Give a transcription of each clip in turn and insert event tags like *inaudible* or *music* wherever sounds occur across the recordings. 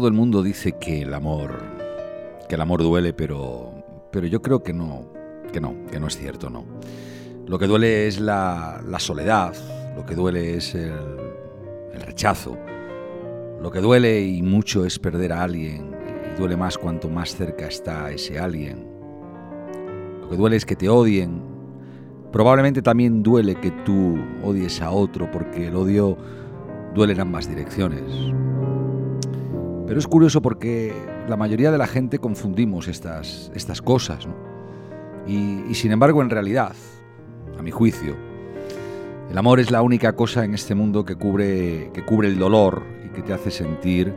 Todo, el mundo dice que el amor, que el amor duele, pero, pero yo creo que no, que no, que no es cierto, no. Lo que duele es la, la soledad, lo que duele es el, el rechazo, lo que duele y mucho es perder a alguien, y duele más cuanto más cerca está ese alguien. Lo que duele es que te odien. Probablemente también duele que tú odies a otro, porque el odio duele en ambas direcciones. Pero es curioso porque la mayoría de la gente confundimos estas, estas cosas. Y, y sin embargo, en realidad, a mi juicio, el amor es la única cosa en este mundo que cubre, que cubre el dolor y que te hace sentir,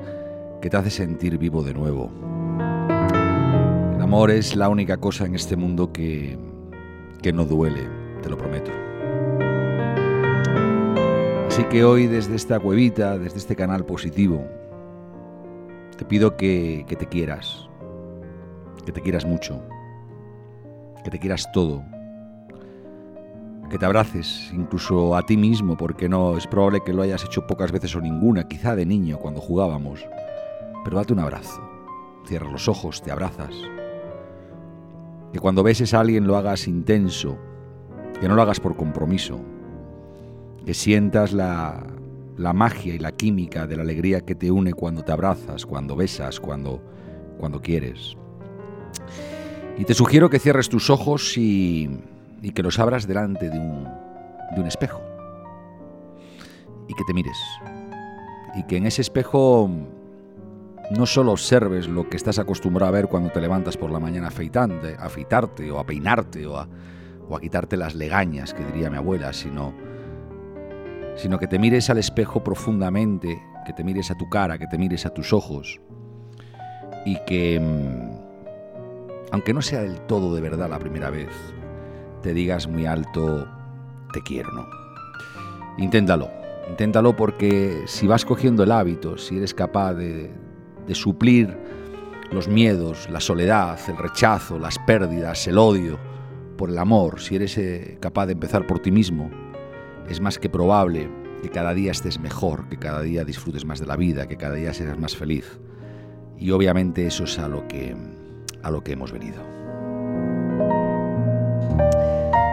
que te hace sentir vivo de nuevo. El amor es la única cosa en este mundo que, que no duele, te lo prometo. Así que hoy desde esta cuevita, desde este canal positivo, te pido que, que te quieras, que te quieras mucho, que te quieras todo, que te abraces incluso a ti mismo, porque no es probable que lo hayas hecho pocas veces o ninguna, quizá de niño cuando jugábamos, pero date un abrazo, cierra los ojos, te abrazas, que cuando beses a alguien lo hagas intenso, que no lo hagas por compromiso, que sientas la, la magia y la química de la alegría que te une cuando te abrazas, cuando besas, cuando, cuando quieres. Y te sugiero que cierres tus ojos y, que los abras delante de un, de un espejo. Y que te mires. Y que en ese espejo no solo observes lo que estás acostumbrado a ver cuando te levantas por la mañana a afeitarte o a peinarte o a, o a quitarte las legañas, que diría mi abuela, sino sino que te mires al espejo profundamente, que te mires a tu cara, que te mires a tus ojos y que, aunque no sea del todo de verdad la primera vez, te digas muy alto, te quiero, ¿no? Inténtalo, inténtalo porque si vas cogiendo el hábito, si eres capaz de, de suplir los miedos, la soledad, el rechazo, las pérdidas, el odio por el amor, si eres eh, capaz de empezar por ti mismo, es más que probable que cada día estés mejor, que cada día disfrutes más de la vida, que cada día seas más feliz. Y obviamente eso es a lo que, a lo que hemos venido.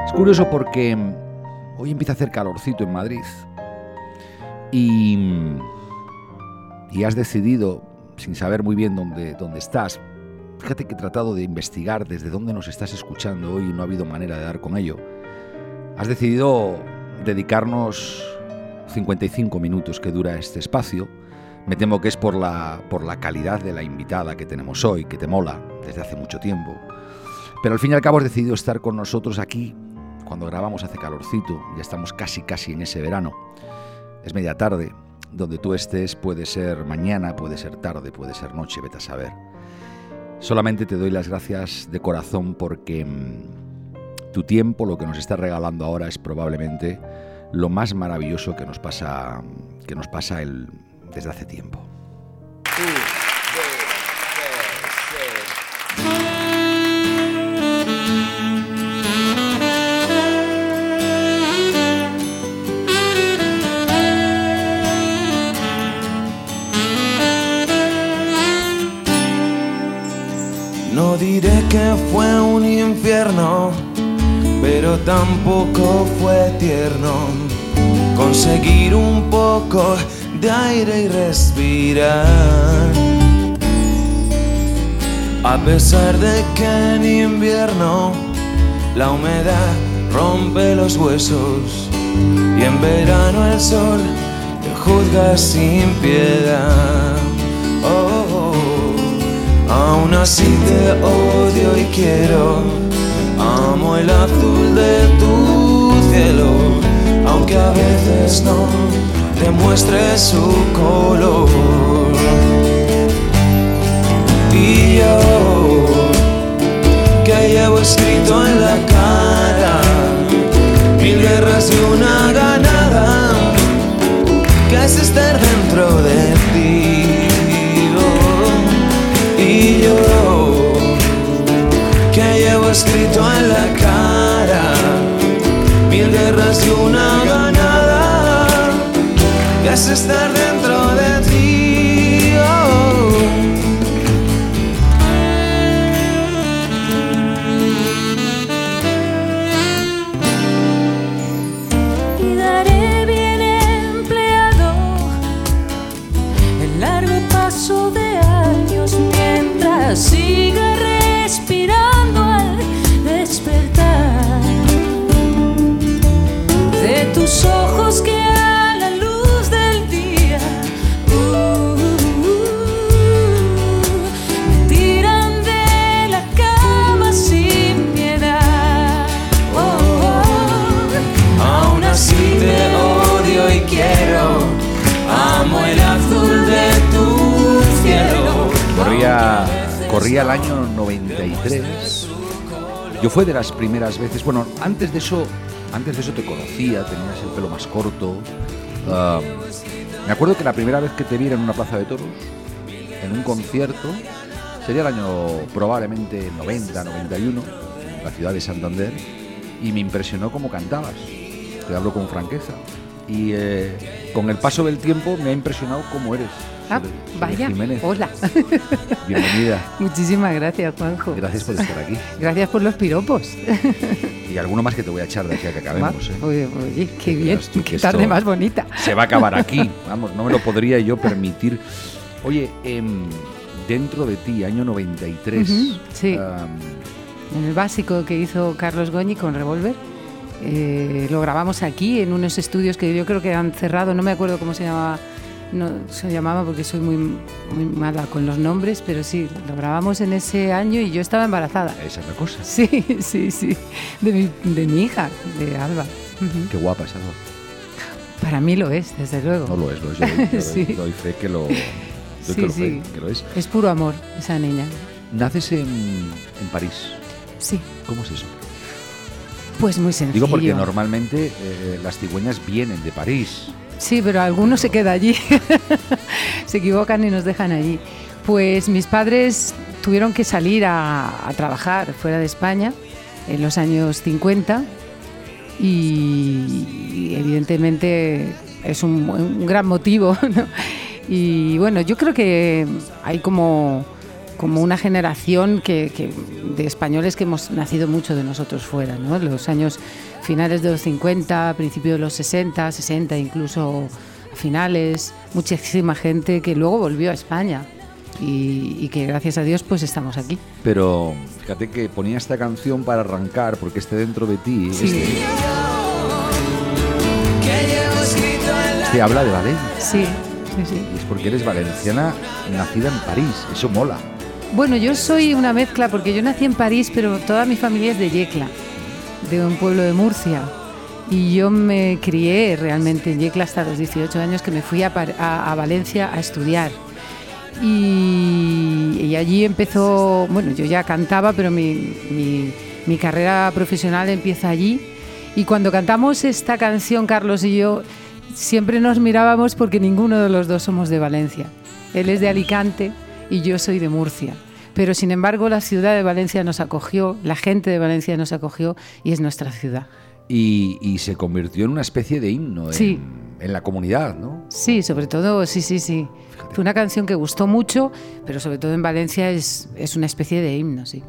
Es curioso porque hoy empieza a hacer calorcito en Madrid y, y has decidido, sin saber muy bien dónde, dónde estás, fíjate que he tratado de investigar desde dónde nos estás escuchando hoy y no ha habido manera de dar con ello. Has decidido dedicarnos 55 minutos que dura este espacio. Me temo que es por la, por la calidad de la invitada que tenemos hoy, que te mola desde hace mucho tiempo. Pero al fin y al cabo has decidido estar con nosotros aquí cuando grabamos hace calorcito, ya estamos casi casi en ese verano. Es media tarde, donde tú estés puede ser mañana, puede ser tarde, puede ser noche, vete a saber. Solamente te doy las gracias de corazón porque tu tiempo, lo que nos estás regalando ahora es probablemente lo más maravilloso que nos pasa, que nos pasa el, desde hace tiempo. No diré que fue un infierno, pero tampoco fue tierno conseguir un poco de aire y respirar. A pesar de que en invierno la humedad rompe los huesos y en verano el sol te juzga sin piedad. Oh, aún así te odio y quiero, amo el azul de tu cielo, aunque a veces no demuestre su color. Y yo, que llevo escrito en la cara mil guerras y una ganada, que es estar dentro de ti. Y yo, escrito en la cara. Mil guerras y una ganada, que es estar corría el año 93. Yo fue de las primeras veces, bueno, antes de eso, antes de eso te conocía, tenías el pelo más corto. Ah, me acuerdo que la primera vez que te vi era en una plaza de toros, en un concierto, sería el año probablemente 90, 91, en la ciudad de Santander, y me impresionó cómo cantabas. Te hablo con franqueza. Y eh, con el paso del tiempo me ha impresionado cómo eres. Ah, vaya. Jiménez. Hola. *laughs* Bienvenida. Muchísimas gracias, Juanjo. Gracias por estar aquí. Gracias por los piropos. Y alguno más que te voy a echar de aquí a que acabemos. ¿eh? Oye, oye, qué bien. Qué tarde más bonita. Se va a acabar aquí. *laughs* Vamos, no me lo podría yo permitir. Oye, em, dentro de ti, año 93. Ujú, sí. En el básico que hizo Carlos Goñi con Revolver. eh, lo grabamos aquí en unos estudios que yo creo que han cerrado, no me acuerdo cómo se llamaba, no se llamaba porque soy muy, muy mala con los nombres, pero sí, lo grabamos en ese año y yo estaba embarazada. esa es la cosa. Sí, sí, sí, de mi, de mi hija, de Alba. Qué guapa esa voz. Para mí lo es, desde luego. No lo es, lo es. Yo, doy- *laughs* Sí. doy fe que lo, doy Sí, que lo sí. fe que lo es. Es puro amor, esa niña. Naces en, en París. Sí, ¿Cómo es eso? pues muy sencillo. Digo porque normalmente eh, las cigüeñas vienen de París. Sí, pero algunos se queda allí. *laughs* se equivocan y nos dejan allí. Pues mis padres tuvieron que salir a, trabajar fuera de España en los años 50 y, evidentemente es un, un gran motivo. *laughs* Y bueno, yo creo que hay como, como una generación que, que- de españoles que hemos nacido mucho de nosotros fuera, ¿no? Los años finales de los 50, principios de los 60, 60 incluso finales, muchísima gente que luego volvió a España y, y que gracias a Dios pues estamos aquí. Pero fíjate que ponía esta canción para arrancar porque este dentro de ti Sí. este, Que llevo escrito en la te habla de Valencia. Sí, sí, sí. Y es porque eres valenciana nacida en París. Eso mola. Bueno, yo soy una mezcla porque yo nací en París, pero toda mi familia es de Yecla, de un pueblo de Murcia. Y yo me crié realmente en Yecla hasta los 18 años que me fui a, Valencia a estudiar. Y, allí empezó, bueno, yo ya cantaba, pero mi carrera profesional empieza allí. Y cuando cantamos esta canción, Carlos y yo, siempre nos mirábamos porque ninguno de los dos somos de Valencia. Él es de Alicante y yo soy de Murcia. Pero sin embargo, la ciudad de Valencia nos acogió, la gente de Valencia nos acogió y es nuestra ciudad. Y, y se convirtió en una especie de himno en, Sí. en la comunidad, ¿no? Sí, sobre todo, sí, sí, sí. Fue una canción que gustó mucho, pero sobre todo en Valencia es, es una especie de himno, sí.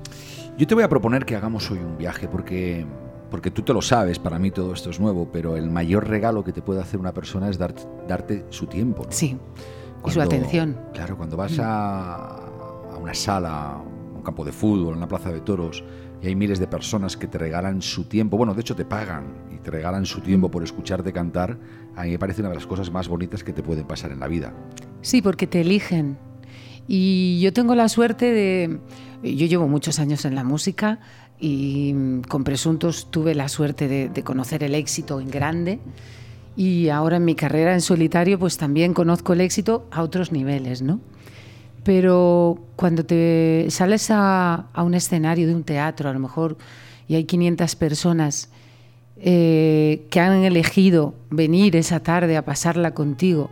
Yo te voy a proponer que hagamos hoy un viaje porque, porque tú te lo sabes, para mí todo esto es nuevo, pero el mayor regalo que te puede hacer una persona es dar- darte su tiempo. ¿no? Sí. Y su atención. Claro, cuando vas a, a una sala, un campo de fútbol, una plaza de toros, y hay miles de personas que te regalan su tiempo, bueno, de hecho te pagan y te regalan su tiempo por escucharte cantar, a mí me parece una de las cosas más bonitas que te pueden pasar en la vida. Sí, porque te eligen. Y yo tengo la suerte de... Yo llevo muchos años en la música y con Presuntos tuve la suerte de conocer el éxito en grande y ahora en mi carrera en solitario pues también conozco el éxito a otros niveles, ¿no? Pero cuando te sales a, a un escenario de un teatro, a lo mejor, y hay 500 personas eh, que han elegido venir esa tarde a pasarla contigo,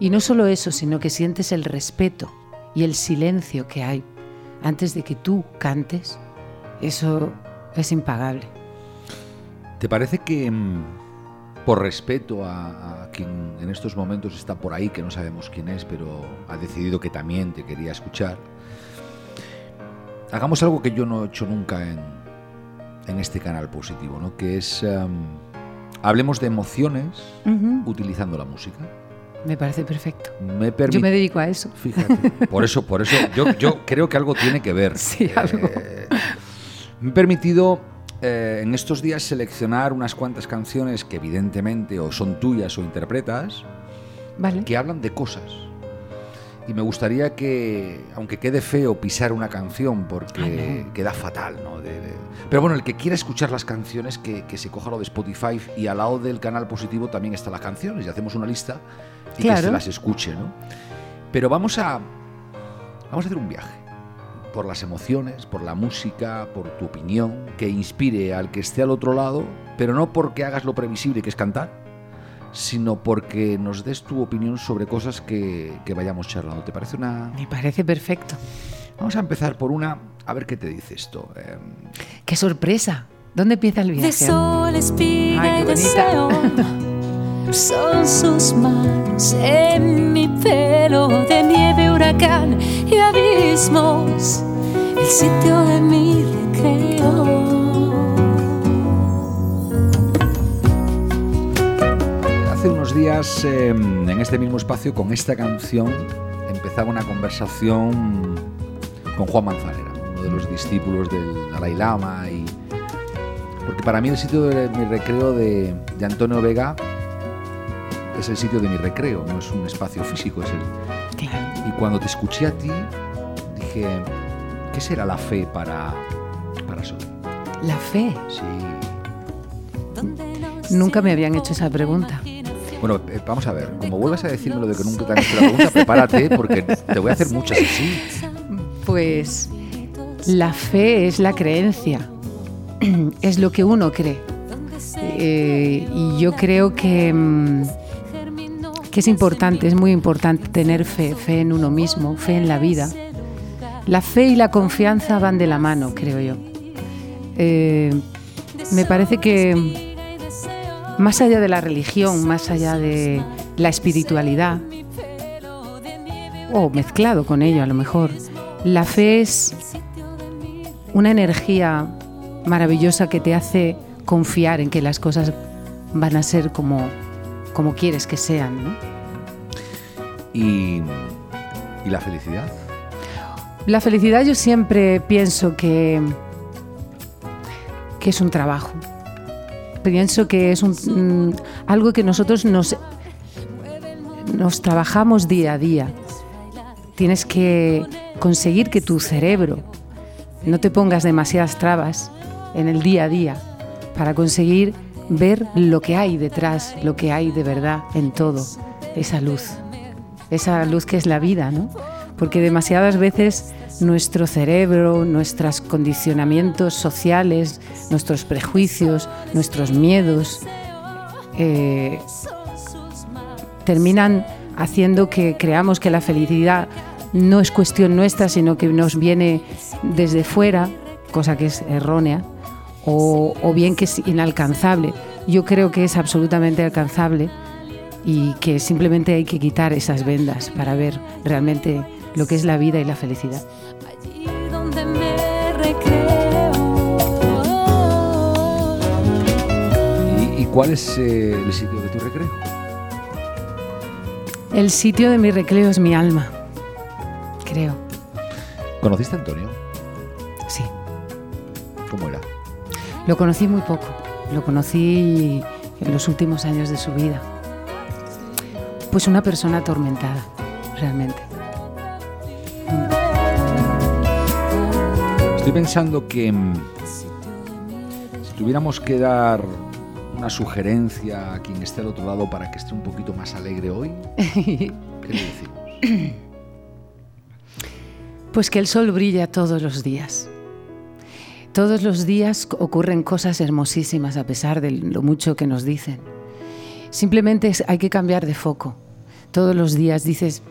y no solo eso, sino que sientes el respeto y el silencio que hay antes de que tú cantes, eso es impagable. ¿Te parece que, mm, por respeto a, a quien en estos momentos está por ahí, que no sabemos quién es, pero ha decidido que también te quería escuchar, hagamos algo que yo no he hecho nunca en, en este canal positivo, ¿no? que es, em, hablemos de emociones Ujú, utilizando la música. Me parece perfecto. Me Yo me dedico a eso. Fíjate, por eso, por eso, yo, yo creo que algo tiene que ver. *laughs* Sí, algo. Eh, me he permitido eh, en estos días seleccionar unas cuantas canciones que evidentemente o son tuyas o interpretas, ¿Vale? que hablan de cosas. y me gustaría que, aunque quede feo pisar una canción, porque Ay, no. queda fatal, ¿no? De- de- Pero bueno, el que quiera escuchar las canciones, que, que se coja lo de Spotify y al lado del canal positivo también están las canciones y hacemos una lista y que Claro. se las escuche, ¿no? Pero vamos a, vamos a hacer un viaje por las emociones, por la música, por tu opinión, que inspire al que esté al otro lado, pero no porque hagas lo previsible que es cantar, sino porque nos des tu opinión sobre cosas que, que vayamos charlando. ¿Te parece una...? Me parece perfecto. Vamos a empezar por una, a ver qué te dice esto. Eh, ¡Qué sorpresa! ¿Dónde empieza el viaje? De sol, espiga Ay, y qué deseo. *laughs* Son sus manos en mi pelo de nieve, huracán y abismos. El sitio de mi recreo. hace unos días, eh, en este mismo espacio, con esta canción, empezaba una conversación con Juan Manzanera, uno de los discípulos del Dalai Lama. Y, porque para mí el sitio de mi recreo de Antonio Vega es el sitio de mi recreo, no es un espacio físico, es el, Claro. Y cuando te escuché a ti, dije, ¿qué será la fe para, para Sol? La fe. Sí. Nunca me habían hecho esa pregunta. Bueno, eh, vamos a ver, como vuelvas a decirme lo de que nunca te han hecho la pregunta, prepárate porque te voy a hacer muchas así. Pues la fe es la creencia, es lo que uno cree. Eh, y yo creo que, mm, que es importante, es muy importante tener fe, fe en uno mismo, fe en la vida. La fe y la confianza van de la mano, creo yo. Eh, me parece que más allá de la religión, más allá de la espiritualidad, o mezclado con ello a lo mejor, la fe es una energía maravillosa que te hace confiar en que las cosas van a ser como, como quieres que sean. ¿no? Y, y la felicidad. La felicidad yo siempre pienso que, que es un trabajo. Pienso que es un, mm, algo que nosotros nos, nos trabajamos día a día. Tienes que conseguir que tu cerebro no te pongas demasiadas trabas en el día a día para conseguir ver lo que hay detrás, lo que hay de verdad en todo, esa luz, esa luz que es la vida, ¿no? Porque demasiadas veces nuestro cerebro, nuestros condicionamientos sociales, nuestros prejuicios, nuestros miedos, eh, terminan haciendo que creamos que la felicidad no es cuestión nuestra, sino que nos viene desde fuera, cosa que es errónea, o, o bien que es inalcanzable. Yo creo que es absolutamente alcanzable y que simplemente hay que quitar esas vendas para ver realmente lo que es la vida y la felicidad. Allí donde me recreo. ¿Y, y cuál es eh, el sitio de tu recreo? El sitio de mi recreo es mi alma, creo, ¿Conociste a Antonio? sí. ¿Cómo era? Lo conocí muy poco, lo conocí en los últimos años de su vida. Pues una persona atormentada, realmente. Estoy pensando que mm, si tuviéramos que dar una sugerencia a quien esté al otro lado para que esté un poquito más alegre hoy, *laughs* ¿qué le decimos? Pues que el sol brilla todos los días. Todos los días ocurren cosas hermosísimas a pesar de lo mucho que nos dicen. Simplemente hay que cambiar de foco. Todos los días dices,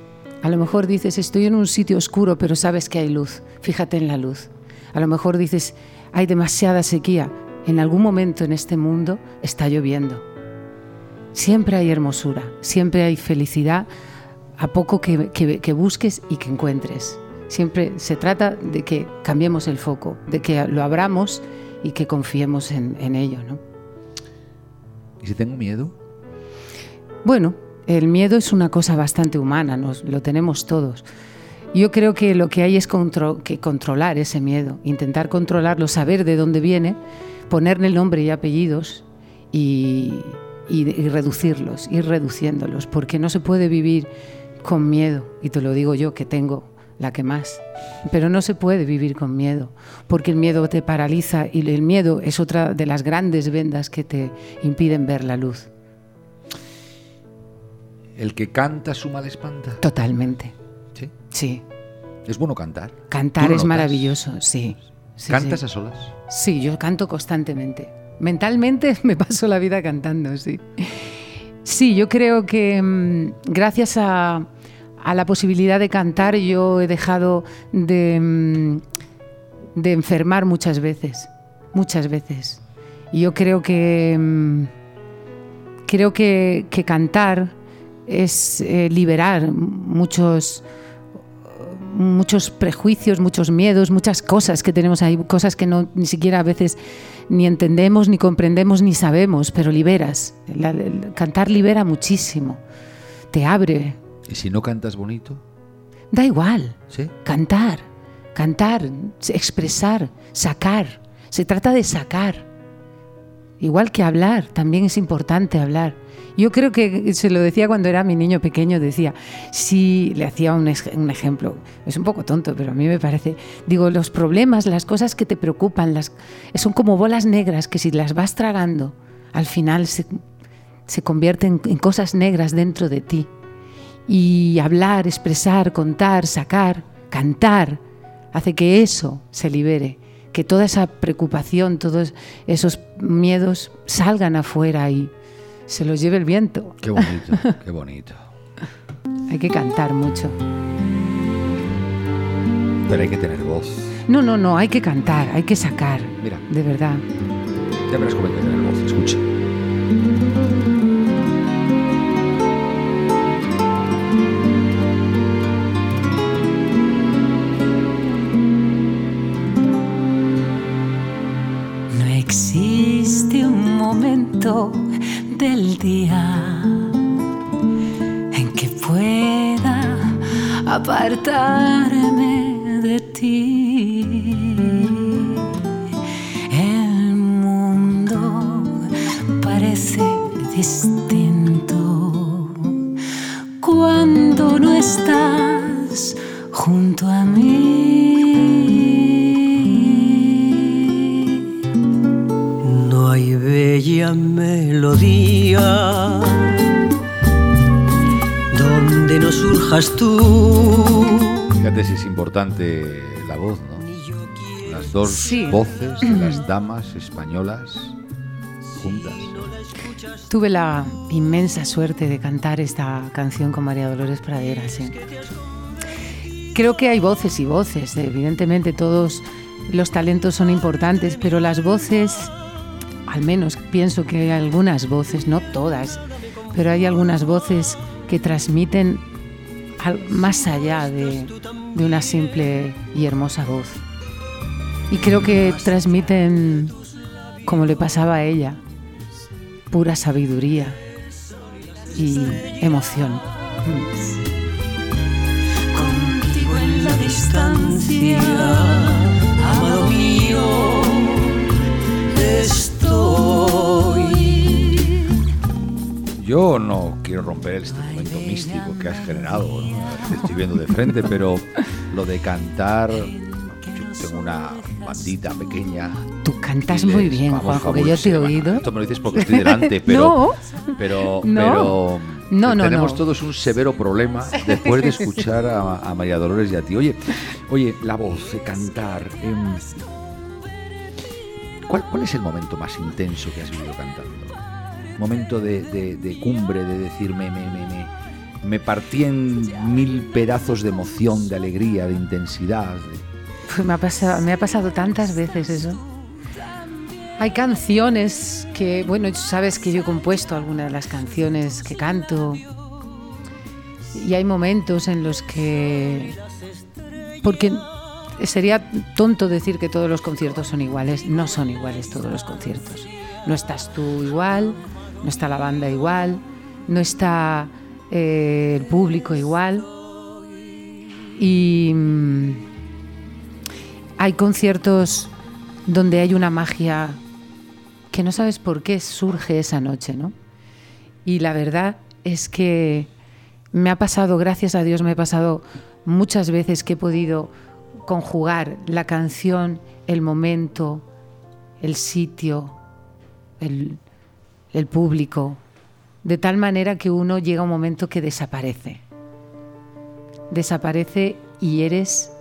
a lo mejor dices, estoy en un sitio oscuro, pero sabes que hay luz. Fíjate en la luz. A lo mejor dices, hay demasiada sequía. En algún momento en este mundo está lloviendo. Siempre hay hermosura, siempre hay felicidad a poco que busques y que encuentres. Siempre se trata de que cambiemos el foco, de que lo abramos y que confiemos en, en ello. ¿no? ¿Y si tengo miedo? Bueno, el miedo es una cosa bastante humana, nos, lo tenemos todos. Yo creo que lo que hay es contro- que controlar ese miedo, intentar controlarlo, saber de dónde viene, ponerle nombre y apellidos y, y- y reducirlos, ir reduciéndolos, porque no se puede vivir con miedo, y te lo digo yo que tengo la que más. Pero no se puede vivir con miedo, porque el miedo te paraliza y el miedo es otra de las grandes vendas que te impiden ver la luz. ¿El que canta su mal espanta? Totalmente. ¿Sí? Sí. ¿Es bueno cantar? Cantar ¿Tú lo es maravilloso, sí. Sí, ¿Cantas sí. a solas? Sí, yo canto constantemente. Mentalmente *laughs* me paso la vida cantando, sí. Sí, yo creo que mm, gracias a, a la posibilidad de cantar yo he dejado de, mm, de enfermar muchas veces, muchas veces. Y yo creo que mm, creo que, que cantar es eh, liberar muchos muchos prejuicios, muchos miedos, muchas cosas que tenemos ahí, cosas que no ni siquiera a veces ni entendemos, ni comprendemos, ni sabemos, pero liberas. Cantar libera muchísimo, te abre. ¿Y si no cantas bonito? Da igual, ¿Sí? cantar, cantar, expresar, sacar. Se trata de sacar. Igual que hablar, también es importante hablar. Yo creo que se lo decía cuando era mi niño pequeño, decía, si le hacía un ejemplo, es un poco tonto, pero a mí me parece, digo, los problemas, las cosas que te preocupan, las, son como bolas negras que si las vas tragando, al final se, se convierten en cosas negras dentro de ti. Y hablar, expresar, contar, sacar, cantar, hace que eso se libere, que toda esa preocupación, todos esos miedos salgan afuera y se los lleve el viento. Qué bonito, qué bonito. *laughs* Hay que cantar mucho. Pero hay que tener voz. No, no, no, hay que cantar, hay que sacar, Mira, de verdad. ya verás cómo hay que tener voz. Escucha. En que pueda apartarme de ti. El mundo parece distinto cuando no estás junto a mí. No hay bella melodía donde no surjas tú. Fíjate si es importante la voz, ¿no? Las dos Sí. voces de las *clears throat* damas españolas juntas. Tuve la inmensa suerte de cantar esta canción con María Dolores Pradera, sí. Creo que hay voces y voces, evidentemente todos los talentos son importantes, pero las voces, al menos pienso que hay algunas voces, no todas, pero hay algunas voces que transmiten al- más allá de, de una simple y hermosa voz. Y creo que transmiten, como le pasaba a ella, pura sabiduría y emoción. contigo en la distancia, Yo no quiero romper este momento místico que has generado, ¿no? te estoy viendo de frente, pero lo de cantar, yo tengo una bandita pequeña. Tú cantas muy bien, vamos, Juanjo, que yo te he oído. Esto me lo dices porque estoy delante, *laughs* pero, pero, No. pero No, no, tenemos no. todos un severo problema después de *laughs* escuchar a, a María Dolores y a ti. Oye, oye, la voz, de cantar. em, ¿cuál, cuál es el momento más intenso que has vivido cantando? Momento de, cumbre, de decir, me, me, partí en mil pedazos de emoción, de alegría, de intensidad. Pues me, ha pasado, me ha pasado tantas veces eso. Hay canciones que, bueno, sabes que yo he compuesto algunas de las canciones que canto. Y hay momentos en los que. Porque sería tonto decir que todos los conciertos son iguales. No son iguales todos los conciertos. No estás tú igual, no está la banda igual, no está eh, el público igual. Y. mm, hay conciertos donde hay una magia que no sabes por qué surge esa noche, ¿no? Y la verdad es que me ha pasado, gracias a Dios, me ha pasado muchas veces que he podido conjugar la canción, el momento, el sitio, el, el público, de tal manera que uno llega a un momento que desaparece. Desaparece y eres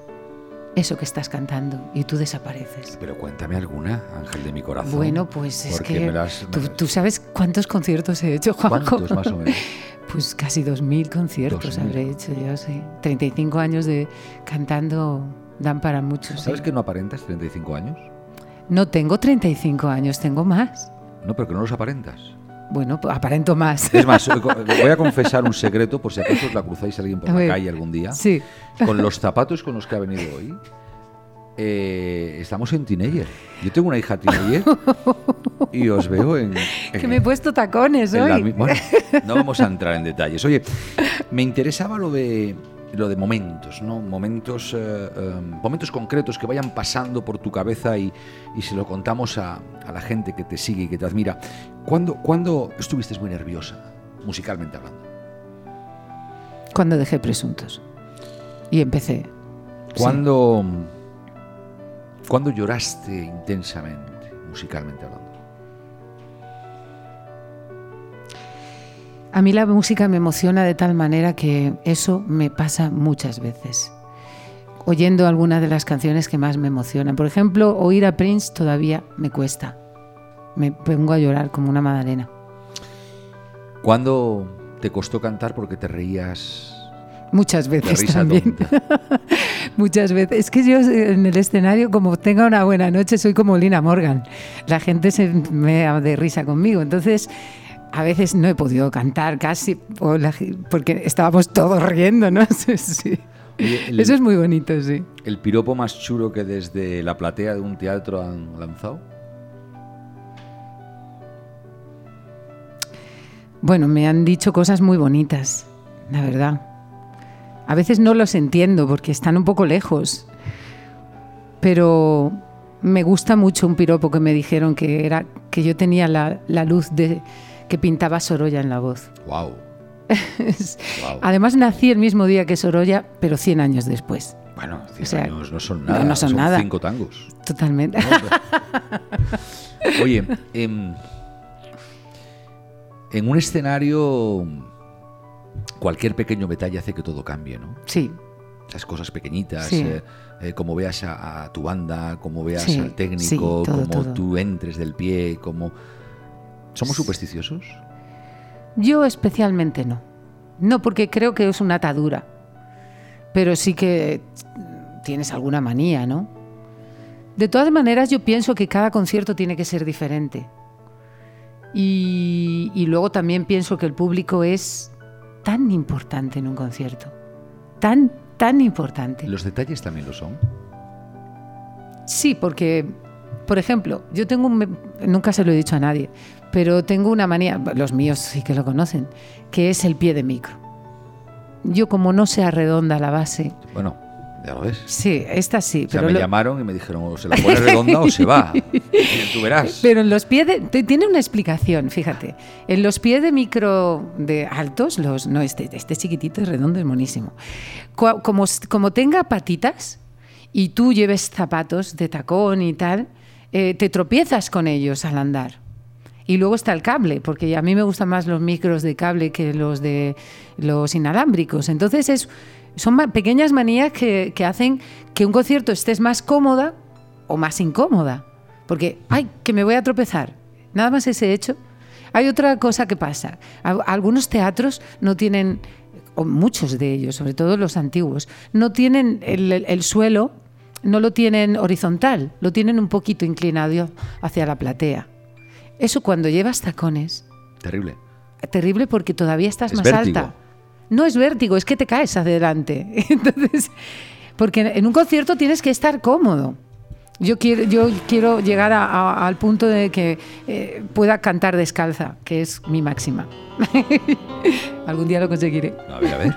eso que estás cantando y tú desapareces. Pero cuéntame alguna, Ángel de mi corazón. Bueno, pues es que me las- ¿tú, sabes cuántos conciertos he hecho, Juanjo. ¿Cuántos más o menos? *laughs* Pues casi 2.000 conciertos 2000. habré hecho yo, sí. 35 años de cantando dan para mucho, sí. ¿Sabes que no aparentas 35 años? No tengo 35 años, tengo más. No, pero que no los aparentas. Bueno, pues aparento más. Es más, *laughs* voy a confesar un secreto por si acaso os la cruzáis a alguien por la calle algún día. Sí. Con los zapatos con los que ha venido hoy, eh, estamos en teenager. Yo tengo una hija teenager y os veo en... *laughs* Que me he puesto tacones la hoy. mi- bueno, *laughs* no vamos a entrar en detalles. Oye, me interesaba lo de lo de momentos, ¿no? Momentos, eh, eh, momentos concretos que vayan pasando por tu cabeza y, y se lo contamos a, a la gente que te sigue y que te admira. ¿Cuándo, ¿Cuándo estuviste muy nerviosa, musicalmente hablando? Cuando dejé presuntos. Y empecé. Sí. ¿Cuándo, ¿Cuándo lloraste intensamente, musicalmente hablando? A mí la música me emociona de tal manera que eso me pasa muchas veces. Oyendo algunas de las canciones que más me emocionan. Por ejemplo, oír a Prince todavía me cuesta. Me pongo a llorar como una madalena. ¿Cuándo te costó cantar porque te reías Muchas veces risa también. *laughs* Muchas veces. Es que yo en el escenario, como tenga una buena noche, soy como Lina Morgan. La gente se me da de risa conmigo. Entonces, a veces no he podido cantar casi por la ge- porque estábamos todos riendo, ¿no? *laughs* Sí, sí. Oye, el- Eso es muy bonito, sí. ¿El piropo más chulo que desde la platea de un teatro han lanzado? Bueno, me han dicho cosas muy bonitas, la verdad. A veces no los entiendo porque están un poco lejos, pero me gusta mucho un piropo que me dijeron que era que yo tenía la, la luz de que pintaba Sorolla en la voz. ¡Wow! wow. *laughs* Además nací el mismo día que Sorolla, pero 100 años después. Bueno, 100 o sea, años no son nada. no son nada. cinco tangos. Totalmente. Oye, em, en un escenario, cualquier pequeño detalle hace que todo cambie, ¿no? Sí, Las cosas pequeñitas, Sí. eh, eh, como veas a, a tu banda, como veas Sí, al técnico, sí, todo, como todo. tú entres del pie, como... ¿Somos supersticiosos? Yo especialmente no. No, porque creo que es una atadura. Pero sí que tienes alguna manía, ¿no? De todas maneras, yo pienso que cada concierto tiene que ser diferente. Y, y luego también pienso que el público es tan importante en un concierto. Tan, tan importante. ¿Los detalles también lo son? Sí, porque, por ejemplo, yo tengo un... Nunca se lo he dicho a nadie, pero tengo una manía, los míos sí que lo conocen, que es el pie de micro. Yo como no sea redonda la base, Bueno, ya lo ves. sí, esta sí, O sea, pero, me lo- llamaron y me dijeron, o se la pone redonda o se va. *laughs* Tú verás. pero en los pies de... Tiene una explicación, fíjate. En los pies de micro de altos, los no este, este chiquitito es redondo, es monísimo. Como, como tenga patitas y tú lleves zapatos de tacón y tal, eh, te tropiezas con ellos al andar. Y luego está el cable, porque a mí me gustan más los micros de cable que los de los inalámbricos. Entonces es, son pequeñas manías que, que hacen que un concierto estés más cómoda o más incómoda. Porque, ay, que me voy a tropezar. Nada más ese hecho. Hay otra cosa que pasa. Al- Algunos teatros no tienen, muchos de ellos, sobre todo los antiguos, no tienen el suelo, no lo tienen horizontal, lo tienen un poquito inclinado hacia la platea. Eso cuando llevas tacones, Terrible. terrible porque todavía estás Es más vértigo. alta. No es vértigo, es que te caes adelante. *laughs* Entonces, porque en un concierto tienes que estar cómodo. Yo quiero, yo quiero llegar a- a- al punto de que eh, pueda cantar descalza, que es mi máxima. *laughs* Algún día lo conseguiré. A ver, a ver.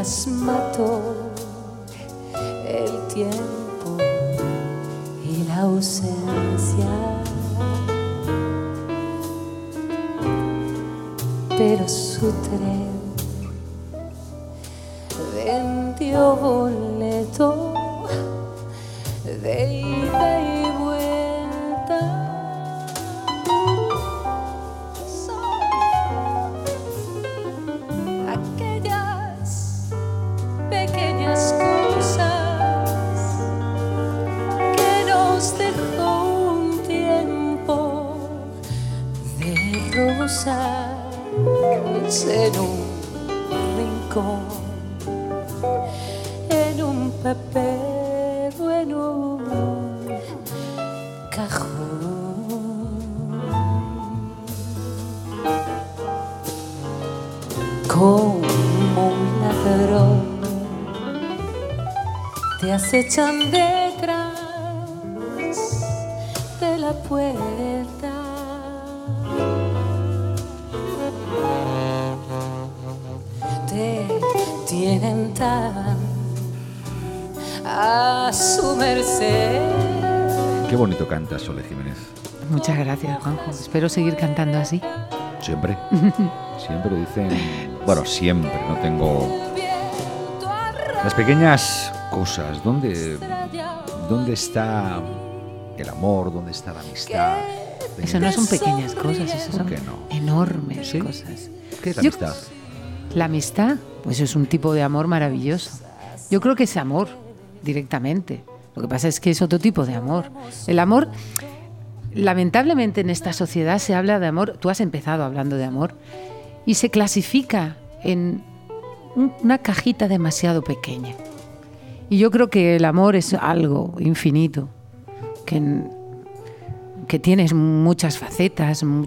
Las mató el tiempo y la ausencia. Pero su acechan detrás de la puerta. Te tienen tan a su merced. Qué bonito cantas, Sole Jiménez. Muchas gracias, Juanjo. Espero seguir cantando así. Siempre. *laughs* Siempre dicen. Bueno, siempre. No tengo. Las pequeñas cosas. ¿Dónde, dónde está el amor? ¿Dónde está la amistad? Eso no son pequeñas cosas, eso ¿Por son qué no? enormes ¿Sí? cosas. ¿Qué es la Yo- amistad? La amistad, pues es un tipo de amor maravilloso. Yo creo que es amor, directamente. Lo que pasa es que es otro tipo de amor. El amor, lamentablemente en esta sociedad se habla de amor, tú has empezado hablando de amor, y se clasifica en un- una cajita demasiado pequeña. Y yo creo que el amor es algo infinito, que, que tiene muchas facetas, mu-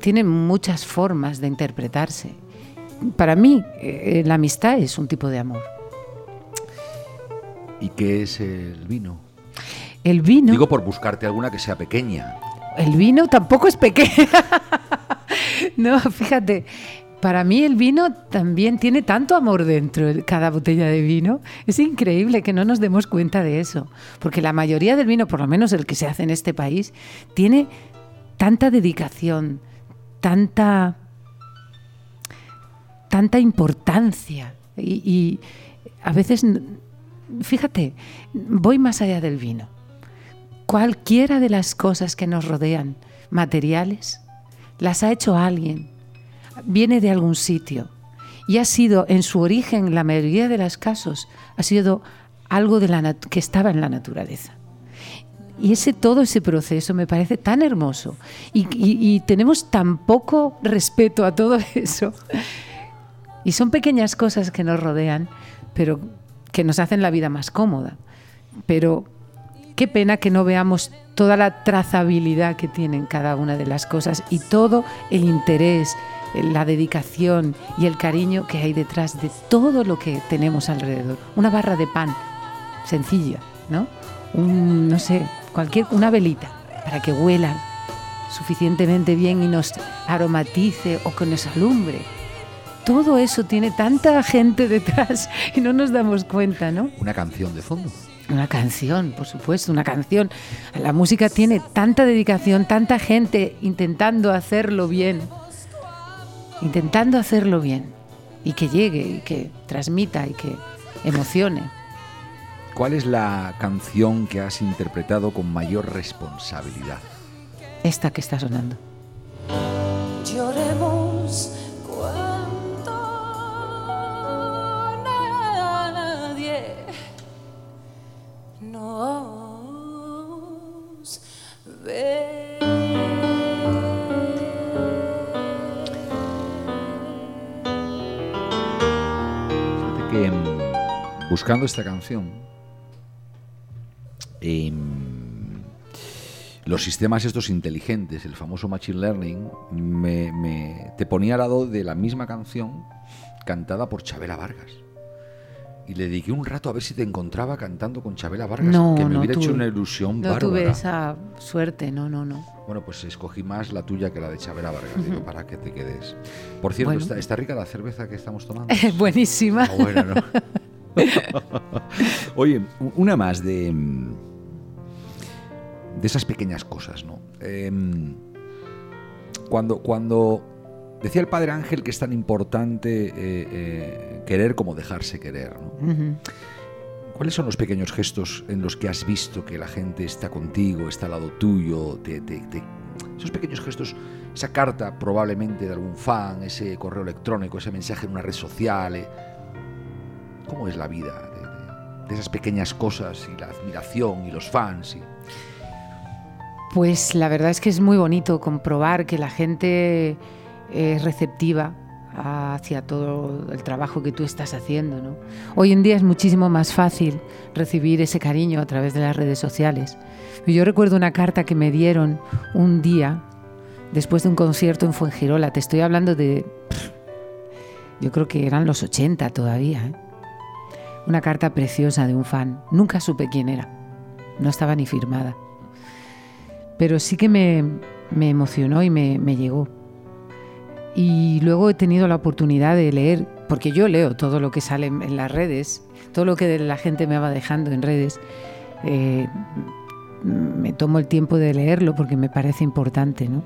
tiene muchas formas de interpretarse. Para mí, eh, la amistad es un tipo de amor. ¿Y qué es el vino? El vino, Digo por buscarte alguna que sea pequeña. el vino tampoco es pequeño. *laughs* no, fíjate, para mí el vino también tiene tanto amor dentro, cada botella de vino. Es increíble que no nos demos cuenta de eso, porque la mayoría del vino, por lo menos el que se hace en este país, tiene tanta dedicación, tanta tanta importancia y, y a veces, fíjate, voy más allá del vino. Cualquiera de las cosas que nos rodean, materiales, las ha hecho alguien, viene de algún sitio y ha sido en su origen, en la mayoría de los casos, ha sido algo de la que estaba en la naturaleza. Y ese todo ese proceso me parece tan hermoso y- y tenemos tan poco respeto a todo *laughs* eso. Y son pequeñas cosas que nos rodean, pero que nos hacen la vida más cómoda. Pero qué pena que no veamos toda la trazabilidad que tienen cada una de las cosas y todo el interés, la dedicación y el cariño que hay detrás de todo lo que tenemos alrededor. Una barra de pan sencilla, ¿no? Un, no sé, cualquier, una velita para que huela suficientemente bien y nos aromatice o que nos alumbre. Todo eso tiene tanta gente detrás *laughs* y no nos damos cuenta, ¿no? Una canción de fondo. Una canción, por supuesto, una canción. La música tiene tanta dedicación, tanta gente intentando hacerlo bien, intentando hacerlo bien y que llegue y que transmita y que emocione. ¿Cuál es la canción que has interpretado con mayor responsabilidad? Esta que está sonando. Lloremos cuando nadie nos ve. Buscando esta canción, em, los sistemas estos inteligentes, el famoso Machine Learning, me, me- te ponía al lado de la misma canción cantada por Chabela Vargas. Y le dediqué un rato a ver si te encontraba cantando con Chabela Vargas, No, que me no hubiera hecho una ilusión No bárbara. tuve esa suerte, no, no, no. Bueno, pues escogí más la tuya que la de Chavera Vargas, digo, para que te quedes. Por cierto, Bueno. está, está rica la cerveza que estamos tomando. *laughs* Buenísima. Ah, bueno, ¿no? *laughs* *laughs* Oye, una más de. mm, de esas pequeñas cosas, ¿no? Em, cuando, cuando decía el padre Ángel que es tan importante eh, eh, querer como dejarse querer, ¿no? Ujú. ¿Cuáles son los pequeños gestos en los que has visto que la gente está contigo, está al lado tuyo? te- te- te- esos pequeños gestos, esa carta probablemente de algún fan, ese correo electrónico, ese mensaje en una red social. ¿Cómo es la vida de, esas pequeñas cosas y la admiración y los fans? Pues la verdad es que es muy bonito comprobar que la gente es receptiva hacia todo el trabajo que tú estás haciendo. ¿no? Hoy en día es muchísimo más fácil recibir ese cariño a través de las redes sociales. Yo recuerdo una carta que me dieron un día después de un concierto en Fuengirola. Te estoy hablando de... Yo creo que eran los 80 todavía. ¿eh? Una carta preciosa de un fan. Nunca supe quién era. No estaba ni firmada pero sí que me, me emocionó y me, me llegó. Y luego he tenido la oportunidad de leer, porque yo leo todo lo que sale en las redes, todo lo que la gente me va dejando en redes. eh, me tomo el tiempo de leerlo porque me parece importante, ¿no?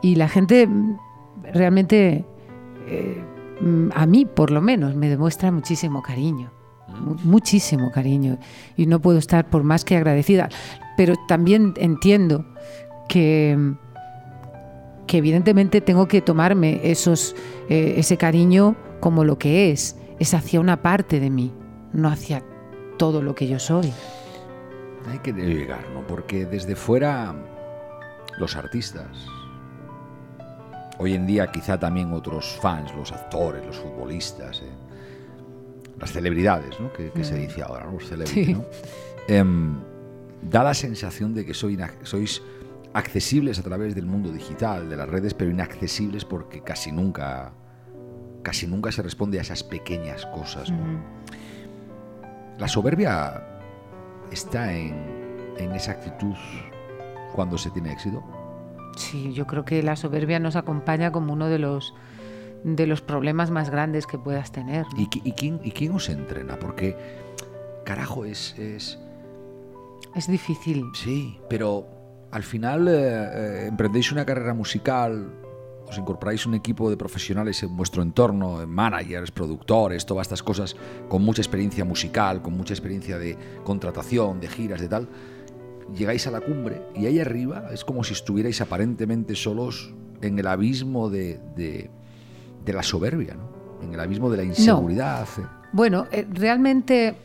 Y la gente realmente, eh, a mí por lo menos, me demuestra muchísimo cariño mu- muchísimo cariño y no puedo estar por más que agradecida. Pero también entiendo que, que evidentemente tengo que tomarme esos, eh, ese cariño como lo que es, es hacia una parte de mí, no hacia todo lo que yo soy. Hay que llegar, ¿no? Porque desde fuera, los artistas, hoy en día quizá también otros fans, los actores, los futbolistas, eh, las celebridades, ¿no? Que, que se dice ahora, ¿no? Los celebrities, Sí. ¿no? Em, da la sensación de que soy sois accesibles a través del mundo digital, de las redes, pero inaccesibles porque casi nunca, casi nunca se responde a esas pequeñas cosas, ¿no? La soberbia está en, en esa actitud cuando se tiene éxito. Sí, yo creo que la soberbia nos acompaña como uno de los, de los problemas más grandes que puedas tener. ¿no? ¿Y, qui- y quién, ¿Y quién os entrena? Porque, carajo, es... es Es difícil. sí, pero al final eh, eh, emprendéis una carrera musical, os incorporáis un equipo de profesionales en vuestro entorno, managers, productores, todas estas cosas, con mucha experiencia musical, con mucha experiencia de contratación, de giras, de tal. Llegáis a la cumbre y ahí arriba es como si estuvierais aparentemente solos en el abismo de, de- de la soberbia, ¿no? En el abismo de la inseguridad. eh. Bueno, eh, realmente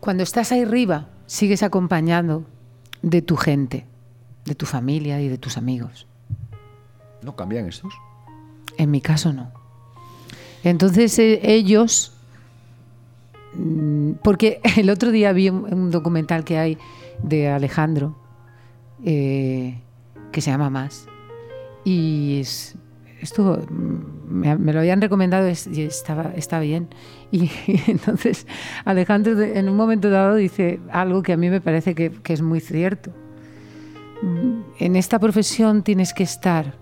cuando estás ahí arriba, sigues acompañando de tu gente, de tu familia y de tus amigos. ¿No cambian estos? En mi caso no. Entonces eh, ellos, mm, porque *laughs* el otro día vi un, un documental que hay de Alejandro eh, que se llama Más y es- estuvo, mm, me, lo habían recomendado y estaba, está bien. Y, *laughs* entonces Alejandro en un momento dado dice algo que a mí me parece que, que es muy cierto. En esta profesión tienes que estar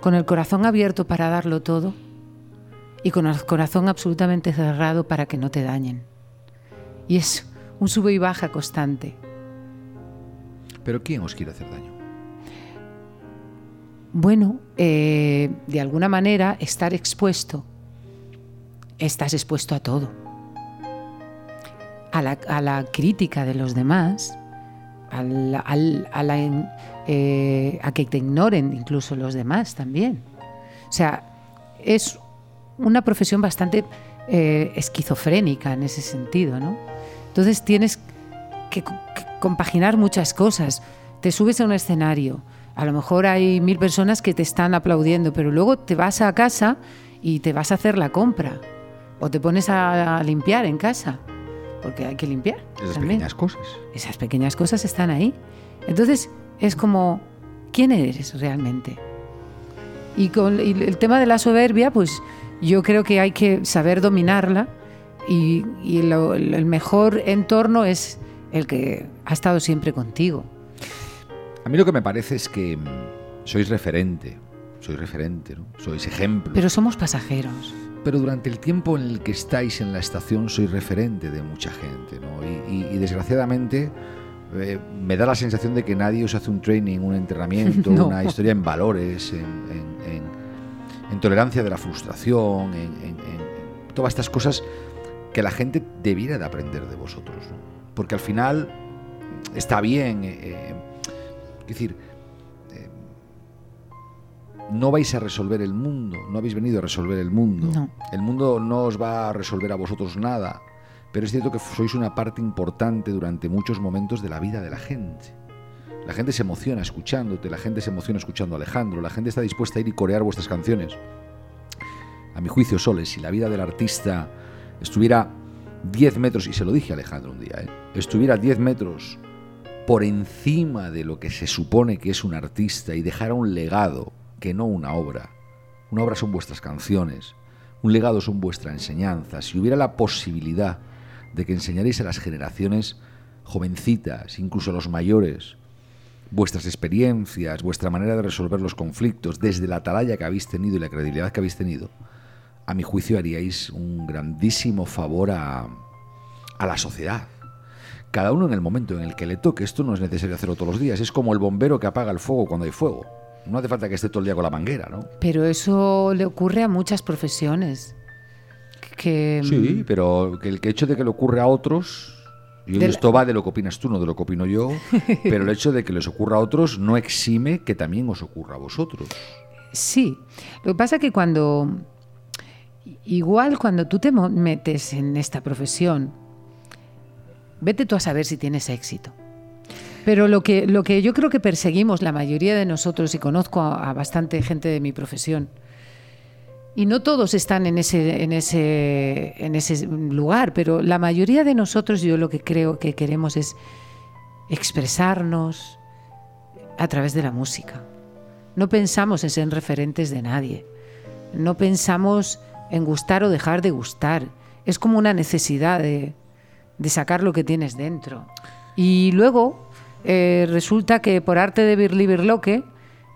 con el corazón abierto para darlo todo y con el corazón absolutamente cerrado para que no te dañen. Y es un sube y baja constante. ¿Pero quién os quiere hacer daño? Bueno, eh, de alguna manera estar expuesto, estás expuesto a todo. A la, a la crítica de los demás, eh, a que te ignoren incluso los demás también. O sea, es una profesión bastante eh, esquizofrénica en ese sentido, ¿no? Entonces tienes que compaginar muchas cosas. Te subes a un escenario, a lo mejor hay mil personas que te están aplaudiendo, pero luego te vas a casa y te vas a hacer la compra o te pones a, a limpiar en casa, porque hay que limpiar. Esas también. pequeñas cosas. Esas pequeñas cosas están ahí. Entonces es como, ¿quién eres realmente? Y con y el tema de la soberbia, pues yo creo que hay que saber dominarla y, y lo- el mejor entorno es el que ha estado siempre contigo. A mí lo que me parece es que mm, sois referente, sois referente, ¿no? sois ejemplo. Pero somos pasajeros. Pero durante el tiempo en el que estáis en la estación sois referente de mucha gente, ¿no? Y, y- y desgraciadamente eh, me da la sensación de que nadie os hace un training, un entrenamiento, *laughs* No. una historia en valores, en, en- en- en tolerancia de la frustración, en, todas estas cosas que la gente debiera de aprender de vosotros, ¿no? Porque al final está bien, eh, eh, es decir, eh, no vais a resolver el mundo, no habéis venido a resolver el mundo. No. El mundo no os va a resolver a vosotros nada, pero es cierto que sois una parte importante durante muchos momentos de la vida de la gente. La gente se emociona escuchándote, la gente se emociona escuchando a Alejandro, la gente está dispuesta a ir y corear vuestras canciones. A mi juicio, Soles, si la vida del artista estuviera 10 metros, y se lo dije a Alejandro un día, ¿eh? estuviera 10 metros por encima de lo que se supone que es un artista y dejara un legado, que no una obra. Una obra son vuestras canciones, un legado son vuestra enseñanza. Si hubiera la posibilidad de que enseñaréis a las generaciones jovencitas, incluso a los mayores, vuestras experiencias, vuestra manera de resolver los conflictos, desde la atalaya que habéis tenido y la credibilidad que habéis tenido, a mi juicio haríais un grandísimo favor a, a la sociedad. Cada uno en el momento en el que le toque, esto no es necesario hacerlo todos los días, es como el bombero que apaga el fuego cuando hay fuego. No hace falta que esté todo el día con la manguera, ¿no? Pero eso le ocurre a muchas profesiones. Que, Sí, pero que el hecho de que le ocurre a otros, y esto va de lo que opinas tú, no de lo que opino yo, *laughs* pero el hecho de que les ocurra a otros no exime que también os ocurra a vosotros. Sí, lo que pasa es que cuando, igual cuando tú te metes en esta profesión, vete tú a saber si tienes éxito. Pero lo que, lo que yo creo que perseguimos la mayoría de nosotros, y conozco a, bastante gente de mi profesión, y no todos están en ese, en, ese, en ese lugar, pero la mayoría de nosotros yo lo que creo que queremos es expresarnos a través de la música. No pensamos en ser referentes de nadie. No pensamos en gustar o dejar de gustar. Es como una necesidad de, de sacar lo que tienes dentro. Y luego eh, resulta que por arte de Birli Birloque,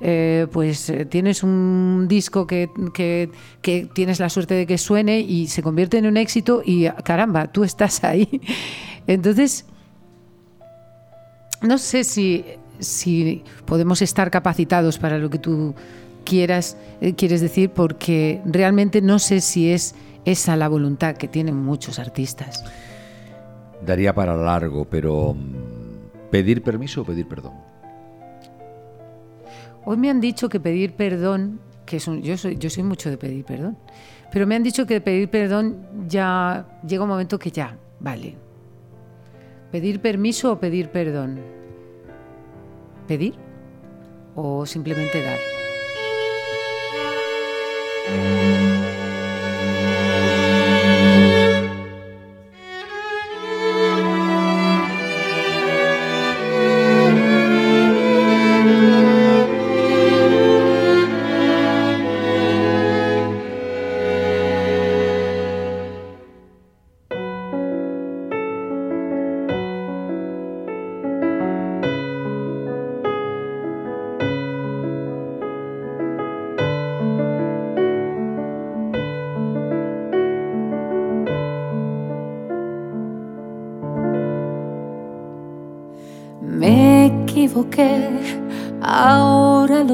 eh, pues eh, tienes un disco que, que- tienes la suerte de que suene y se convierte en un éxito y caramba, tú estás *laughs* ahí. Entonces, no sé si, si podemos estar capacitados para lo que tú quieras, eh, quieres decir, porque realmente no sé si es esa la voluntad que tienen muchos artistas. Daría para largo, pero mm, pedir permiso o pedir perdón. Hoy me han dicho que pedir perdón, que es un- yo, soy, yo soy mucho de pedir perdón, pero me han dicho que pedir perdón ya llega un momento que ya, vale. ¿Pedir permiso o pedir perdón? ¿Pedir o simplemente dar?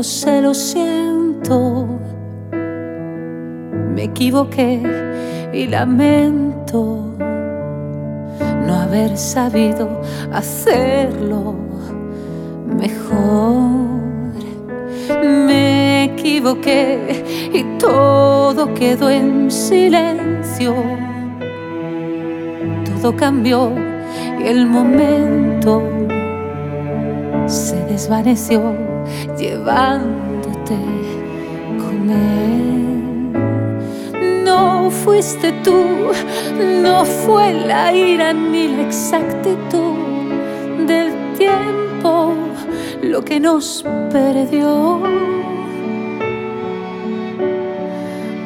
Sé, lo siento. Me equivoqué y lamento no haber sabido hacerlo mejor. Me equivoqué y todo quedó en silencio. Todo cambió y el momento se desvaneció llevándote con él. No fuiste tú, no fue la ira ni la exactitud del tiempo lo que nos perdió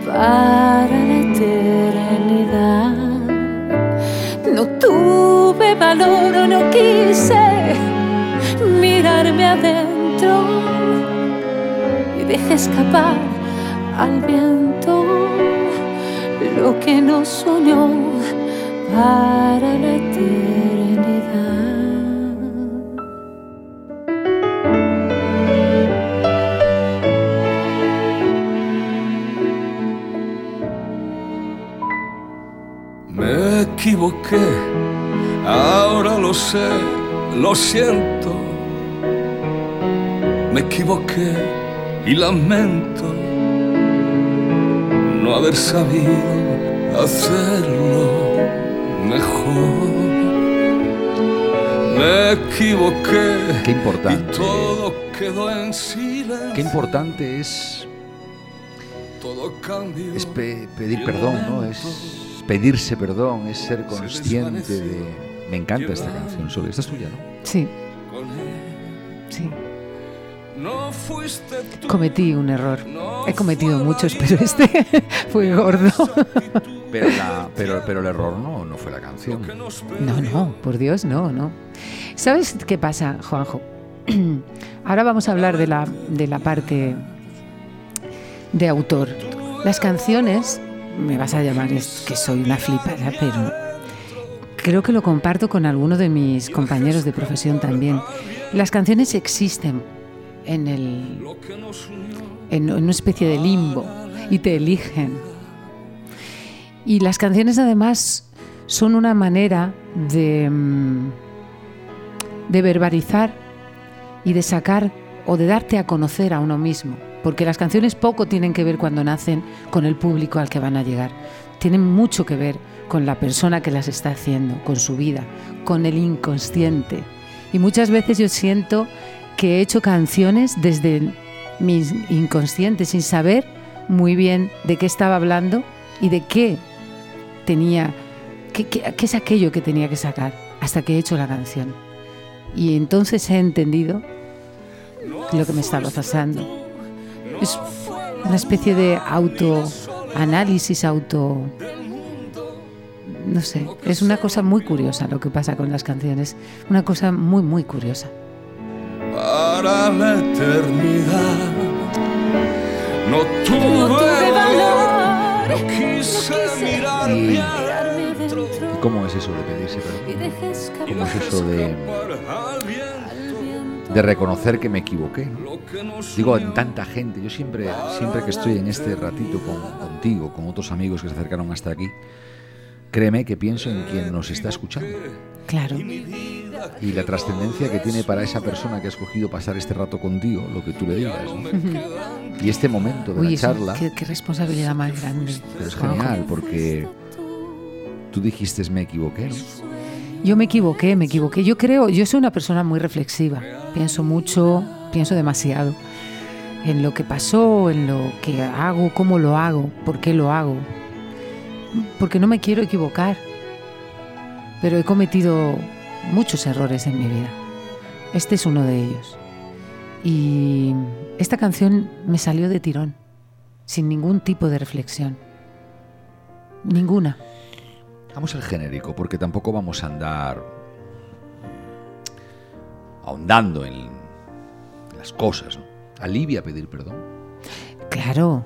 para la eternidad. No tuve valor no quise mirarme adentro deje escapar al viento lo que nos soñó para la eternidad. Me equivoqué, ahora lo sé, lo siento. Me equivoqué y lamento no haber sabido hacerlo mejor. Me equivoqué Qué importante. y todo quedó en silencio. Qué importante es, Todo cambió. es pe- pedir perdón, ¿no? Es pedirse perdón, es ser consciente de... Me encanta esta canción, Sol. Esta es tuya, ¿no? Sí, sí. No fuiste tú. Cometí un error. No He cometido muchos, pero este *laughs* fue gordo. Pero, la- pero, pero el error no, no fue la canción. No, no, por Dios, no, no. ¿Sabes qué pasa, Juanjo? *clears throat* Ahora vamos a hablar de la, de la parte de autor. Las canciones, me vas a llamar es que soy una flipada, pero creo que lo comparto con algunos de mis compañeros de profesión también. Las canciones existen en, el, en una especie de limbo y te eligen. Y las canciones además son una manera de, mm, de verbalizar y de sacar o de darte a conocer a uno mismo. Porque las canciones poco tienen que ver cuando nacen con el público al que van a llegar. Tienen mucho que ver con la persona que las está haciendo, con su vida, con el inconsciente. Y muchas veces yo siento que he hecho canciones desde mi inconsciente sin saber muy bien de qué estaba hablando y de qué tenía, qué, es aquello que tenía que sacar hasta que he hecho la canción. Y entonces he entendido lo que me estaba pasando. Es una especie de autoanálisis, auto... No sé, es una cosa muy curiosa lo que pasa con las canciones. Una cosa muy, muy curiosa. Para la eternidad. No tuve, No tuve valor, no quise mirarme Y- adentro. ¿Y cómo es eso de pedirse perdón? ¿Cómo es eso de, de reconocer que me equivoqué? ¿no? lo que nos Digo, en tanta gente, yo siempre, siempre que estoy en este ratito con- contigo, con otros amigos que se acercaron hasta aquí, créeme que pienso en quien nos está escuchando Claro. Y la trascendencia que tiene para esa persona que ha escogido pasar este rato contigo, lo que tú le digas. ¿no? Y este momento de Uy, la eso, charla, qué, qué responsabilidad más grande. pero es genial porque tú dijiste me equivoqué, ¿no? Yo me equivoqué, me equivoqué. Yo creo, yo soy una persona muy reflexiva. Pienso mucho, pienso demasiado en lo que pasó, en lo que hago, cómo lo hago, por qué lo hago. Porque no me quiero equivocar. Pero he cometido muchos errores en mi vida. Este es uno de ellos. Y esta canción me salió de tirón, sin ningún tipo de reflexión. Ninguna. Vamos al genérico, porque tampoco vamos a andar ahondando en las cosas. ¿no? Alivia pedir perdón. Claro,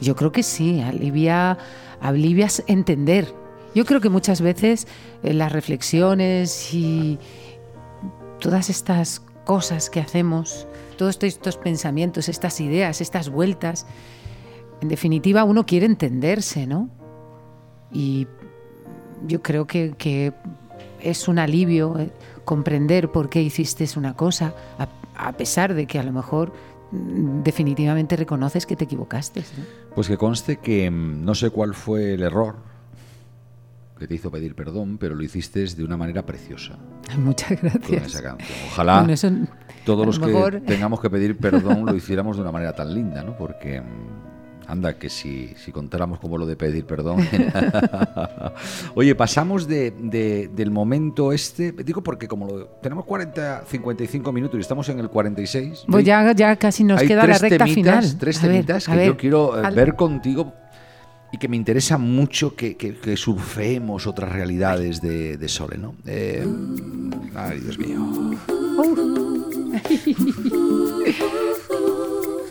yo creo que sí, alivia, alivias entender. Yo creo que muchas veces eh, las reflexiones y todas estas cosas que hacemos, todos estos pensamientos, estas ideas, estas vueltas, en definitiva uno quiere entenderse, ¿no? Y yo creo que, es un alivio eh, comprender por qué hiciste una cosa, a, pesar de que a lo mejor mm, definitivamente reconoces que te equivocaste. Pues que conste que mm, no sé cuál fue el error que te hizo pedir perdón, pero lo hiciste de una manera preciosa *laughs* Muchas con gracias. esa canción. Ojalá Bueno, eso- todos los lo que tengamos que pedir perdón lo *laughs* hiciéramos de una manera tan linda, ¿no? Porque mm, anda que si, si contáramos como lo de pedir perdón. *laughs* Oye, pasamos de, de- del momento este, digo porque como lo, tenemos 40, 55 minutos y estamos en el 46. Pues ya, ya casi nos hay queda la recta temitas, final. Tres A temitas que yo quiero eh, al- ver contigo y que me interesa mucho que, que, que surfeemos otras realidades de, de Sole, ¿no? Eh, ay, Dios mío.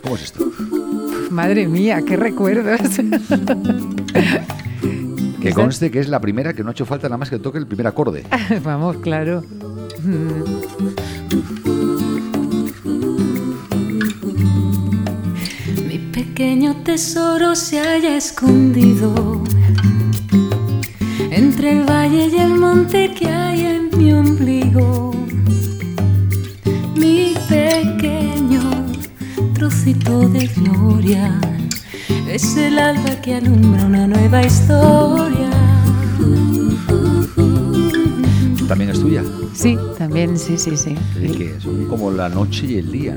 ¿Cómo es esto? Madre mía, qué recuerdos. Que conste que es la primera que no ha hecho falta nada más que toque el primer acorde. *laughs* Vamos, claro. Pequeño tesoro se haya escondido entre el valle y el monte que hay en mi ombligo. Mi pequeño trocito de gloria es el alba que alumbra una nueva historia. También es tuya. Sí, también, sí, sí, sí. Es que son como la noche y el día.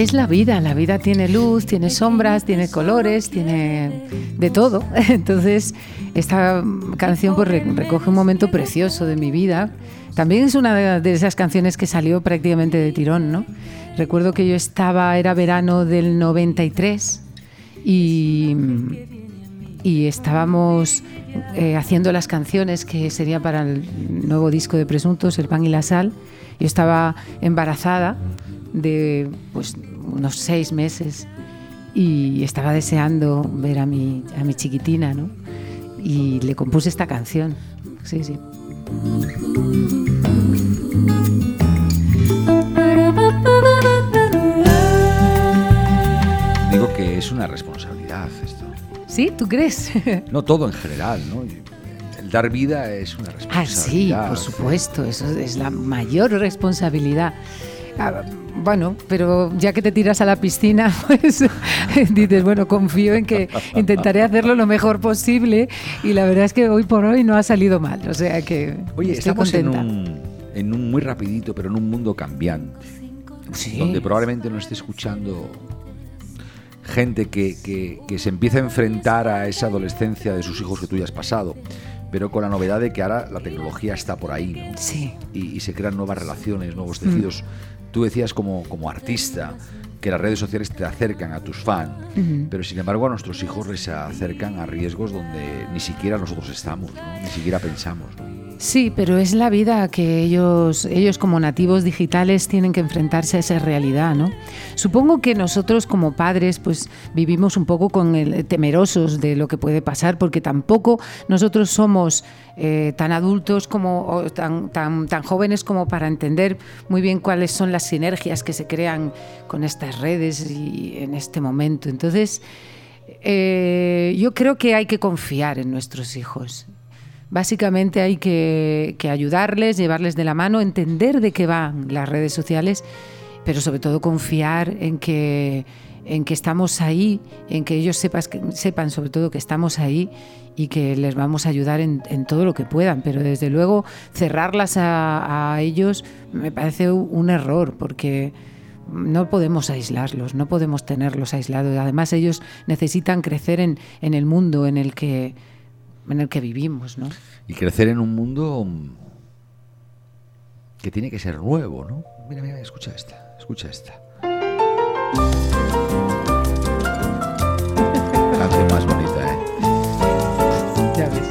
Es la vida, la vida tiene luz, tiene sombras, tiene colores, tiene de todo. *laughs* Entonces, esta canción pues, re- recoge un momento precioso de mi vida. También es una de- esas canciones que salió prácticamente de tirón, ¿no? Recuerdo que yo estaba, era verano del 93 y, y estábamos eh, haciendo las canciones que sería para el nuevo disco de Presuntos, El pan y la sal. Yo estaba embarazada de pues unos seis meses y estaba deseando ver a mi, a mi chiquitina, ¿no? Y le compuse esta canción. Sí, sí. Digo que es una responsabilidad esto. ¿Sí? ¿Tú crees? *laughs* No todo en general, ¿no? El dar vida es una Ah, responsabilidad. sí, por supuesto, eso es la mayor responsabilidad. Ah, Bueno, pero ya que te tiras a la piscina, *laughs* pues *laughs* dices, bueno, confío en que intentaré hacerlo lo mejor posible y la verdad es que hoy por hoy no ha salido mal, o sea que Oye, estoy estamos en contenta. un, en un muy rapidito, pero en un mundo cambiante. Sí. Donde probablemente no esté escuchando gente que, que- que se empieza a enfrentar a esa adolescencia de sus hijos que tú ya has pasado. Pero con la novedad de que ahora la tecnología está por ahí, ¿no? Sí, y, y se crean nuevas relaciones, nuevos Mm. Tú decías como, como artista que las redes sociales te acercan a tus fans, pero sin embargo a nuestros hijos les acercan a riesgos donde ni siquiera nosotros estamos, ¿no? ni siquiera pensamos. ¿no? Sí, pero es la vida que ellos, ellos como nativos digitales tienen que enfrentarse a esa realidad, ¿no? Supongo que nosotros como padres pues vivimos un poco con el, temerosos de lo que puede pasar porque tampoco nosotros somos eh, tan adultos como o tan, tan, tan jóvenes como para entender muy bien cuáles son las sinergias que se crean con redes y en este momento. Entonces, eh, yo creo que hay que confiar en nuestros hijos. Básicamente hay que, ayudarles, llevarles de la mano, entender de qué van las redes sociales, pero sobre todo confiar en que, en que estamos ahí, en que ellos sepas, sepan sobre todo que estamos ahí y que les vamos a ayudar en, todo lo que puedan. Pero desde luego cerrarlas a ellos me parece un error porque no podemos aislarlos, no podemos tenerlos aislados. Además ellos necesitan crecer en, en el mundo en el que, en el que vivimos, ¿no? Y crecer en un mundo que tiene que ser nuevo, ¿no? Mira, mira, escucha esta, escucha esta. Canción más bonita, ¿eh? Ya ves.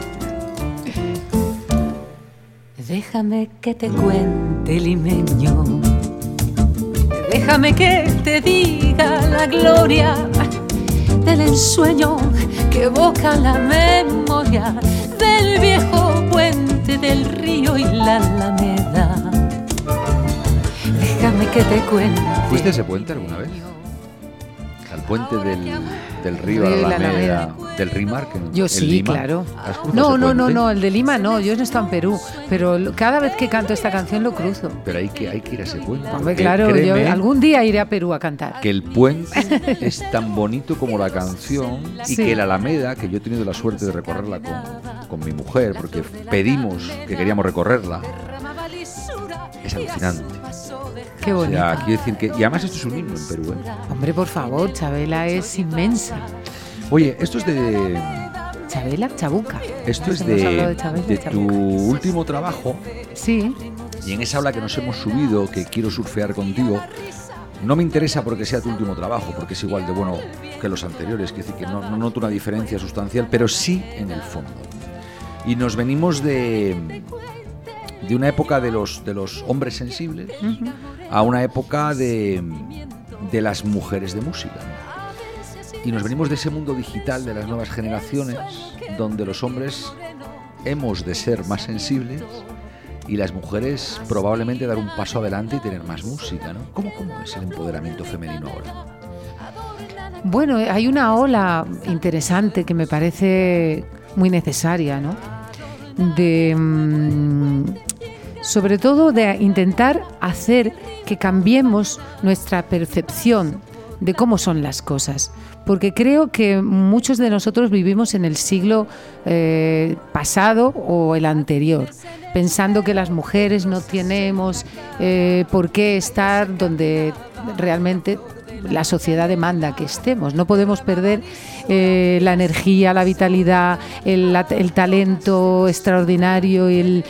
Déjame que te cuente, limeño. Déjame que te diga la gloria del ensueño que evoca la memoria del viejo puente del río y la alameda. Déjame que te cuente. ¿Fuiste ese puente alguna vez? Puente del, del río, la Alameda, del Rimar. Que Yo sí, Lima. claro. ¿Has cruzado No, no, no, no, el de Lima no, yo no estoy en Perú, pero cada vez que canto esta canción lo cruzo. Pero hay que, hay que ir a ese puente. Hombre, claro, yo algún día iré a Perú a cantar. Que el puente es tan bonito como la canción y Sí. que la Alameda, que yo he tenido la suerte de recorrerla con, con mi mujer, porque pedimos que queríamos recorrerla, es alucinante. Qué O bonito. sea, quiero decir que. Y además, esto es un himno en Perú. ¿eh? Hombre, por favor, Chabela es inmensa. Oye, esto es de. Chabela, Chabuca. Esto es de, Chabela, de tu último trabajo Sí, y en esa ola que nos hemos subido, que quiero surfear contigo, no me interesa porque sea tu último trabajo, porque es igual de bueno que los anteriores, quiero decir que no, no noto una diferencia sustancial, pero sí en el fondo. Y nos venimos de, de una época de los, de los hombres sensibles a una época de, de las mujeres de música. Y nos venimos de ese mundo digital de las nuevas generaciones, donde los hombres hemos de ser más sensibles y las mujeres probablemente dar un paso adelante y tener más música. ¿no? ¿Cómo, cómo es el empoderamiento femenino ahora? Bueno, hay una ola interesante que me parece muy necesaria, ¿no? De, mm, sobre todo de intentar hacer que cambiemos nuestra percepción de cómo son las cosas. Porque creo que muchos de nosotros vivimos en el siglo eh, pasado o el anterior, pensando que las mujeres no tenemos eh, por qué estar donde realmente la sociedad demanda que estemos. No podemos perder eh, la energía, la vitalidad, el, talento extraordinario, el,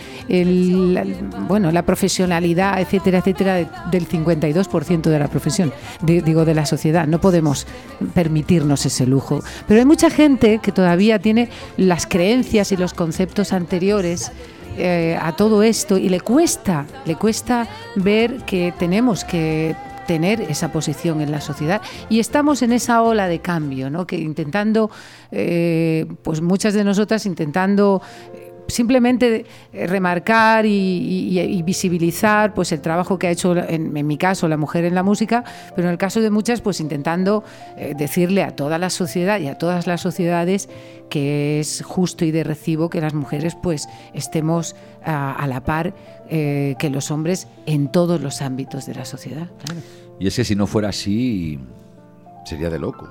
bueno, la profesionalidad, etcétera, etcétera, del 52% de la profesión, digo, de la sociedad. No podemos permitirnos ese lujo. Pero hay mucha gente que todavía tiene las creencias y los conceptos anteriores. Eh, a todo esto y le cuesta, le cuesta ver que tenemos que tener esa posición en la sociedad. Y estamos en esa ola de cambio, ¿no? que intentando, eh, pues muchas de nosotras intentando simplemente remarcar y, visibilizar pues el trabajo que ha hecho en, mi caso la mujer en la música pero en el caso de muchas pues intentando eh, decirle a toda la sociedad y a todas las sociedades que es justo y de recibo que las mujeres pues estemos a, la par que los hombres en todos los ámbitos de la sociedad y es que si no fuera así, sería de locos.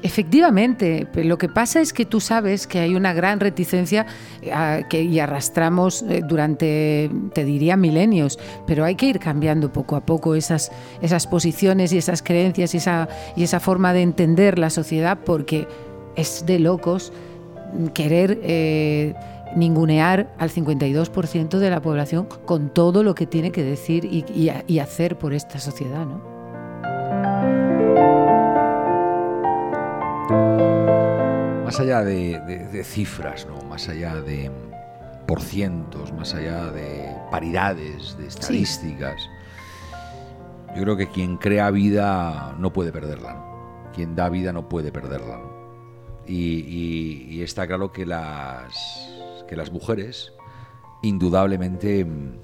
Efectivamente, lo que pasa es que tú sabes que hay una gran reticencia eh, que, y arrastramos eh, durante, te diría, milenios, pero hay que ir cambiando poco a poco esas, esas posiciones y esas creencias y esa, y esa forma de entender la sociedad porque es de locos querer... Eh, ningunear al 52% de la población con todo lo que tiene que decir y, hacer por esta sociedad. ¿no? Más allá de, cifras, ¿no? más allá de porcientos, más allá de paridades, de estadísticas, yo creo que quien crea vida no puede perderla. Quien da vida no puede perderla. y está claro que las que las mujeres indudablemente mm,